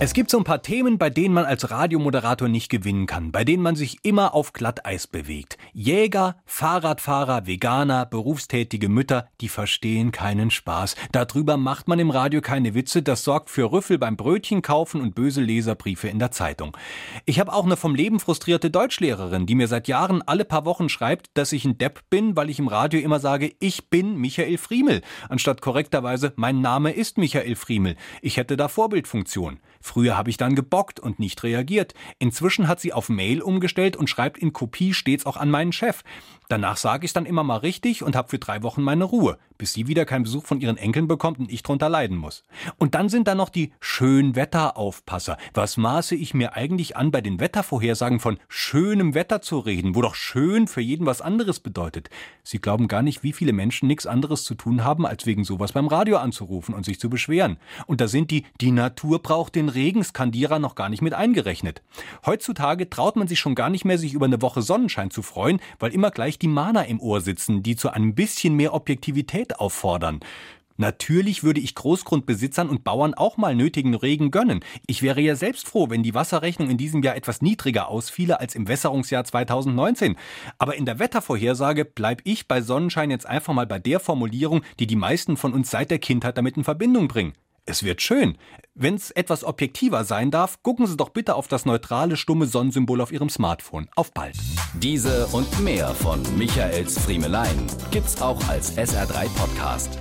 Es gibt so ein paar Themen, bei denen man als Radiomoderator nicht gewinnen kann, bei denen man sich immer auf Glatteis bewegt. Jäger, Fahrradfahrer, Veganer, berufstätige Mütter, die verstehen keinen Spaß. Darüber macht man im Radio keine Witze, das sorgt für Rüffel beim Brötchen kaufen und böse Leserbriefe in der Zeitung. Ich habe auch eine vom Leben frustrierte Deutschlehrerin, die mir seit Jahren alle paar Wochen schreibt, dass ich ein Depp bin, weil ich im Radio immer sage, ich bin Michael Friemel, anstatt korrekterweise, mein Name ist Michael Friemel. Ich hätte da Vorbildfunktion. Früher habe ich dann gebockt und nicht reagiert. Inzwischen hat sie auf Mail umgestellt und schreibt in Kopie stets auch an meinen Chef. Danach sage ich dann immer mal richtig und habe für drei Wochen meine Ruhe, bis sie wieder keinen Besuch von ihren Enkeln bekommt und ich drunter leiden muss. Und dann sind da noch die Schönwetteraufpasser. Was maße ich mir eigentlich an, bei den Wettervorhersagen von schönem Wetter zu reden, wo doch schön für jeden was anderes bedeutet? Sie glauben gar nicht, wie viele Menschen nichts anderes zu tun haben, als wegen sowas beim Radio anzurufen und sich zu beschweren. Und da sind die, die Natur braucht den Regenskandierer noch gar nicht mit eingerechnet. Heutzutage traut man sich schon gar nicht mehr, sich über eine Woche Sonnenschein zu freuen, weil immer gleich die Mahner im Ohr sitzen, die zu ein bisschen mehr Objektivität auffordern. Natürlich würde ich Großgrundbesitzern und Bauern auch mal nötigen Regen gönnen. Ich wäre ja selbst froh, wenn die Wasserrechnung in diesem Jahr etwas niedriger ausfiele als im Wässerungsjahr 2019. Aber in der Wettervorhersage bleib ich bei Sonnenschein jetzt einfach mal bei der Formulierung, die die meisten von uns seit der Kindheit damit in Verbindung bringen. Es wird schön. Wenn es etwas objektiver sein darf, gucken Sie doch bitte auf das neutrale, stumme Sonnensymbol auf Ihrem Smartphone. Auf bald. Diese und mehr von Michaels Friemelein gibt's auch als SR3 Podcast.